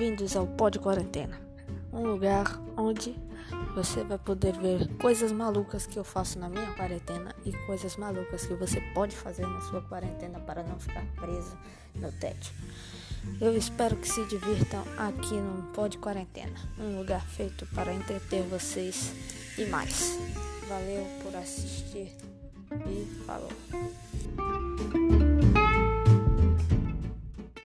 Bem-vindos ao Pod Quarentena, um lugar onde você vai poder ver coisas malucas que eu faço na minha quarentena e coisas malucas que você pode fazer na sua quarentena para não ficar preso no tédio. Eu espero que se divirtam aqui no Pod Quarentena, um lugar feito para entreter vocês e mais. Valeu por assistir e falou.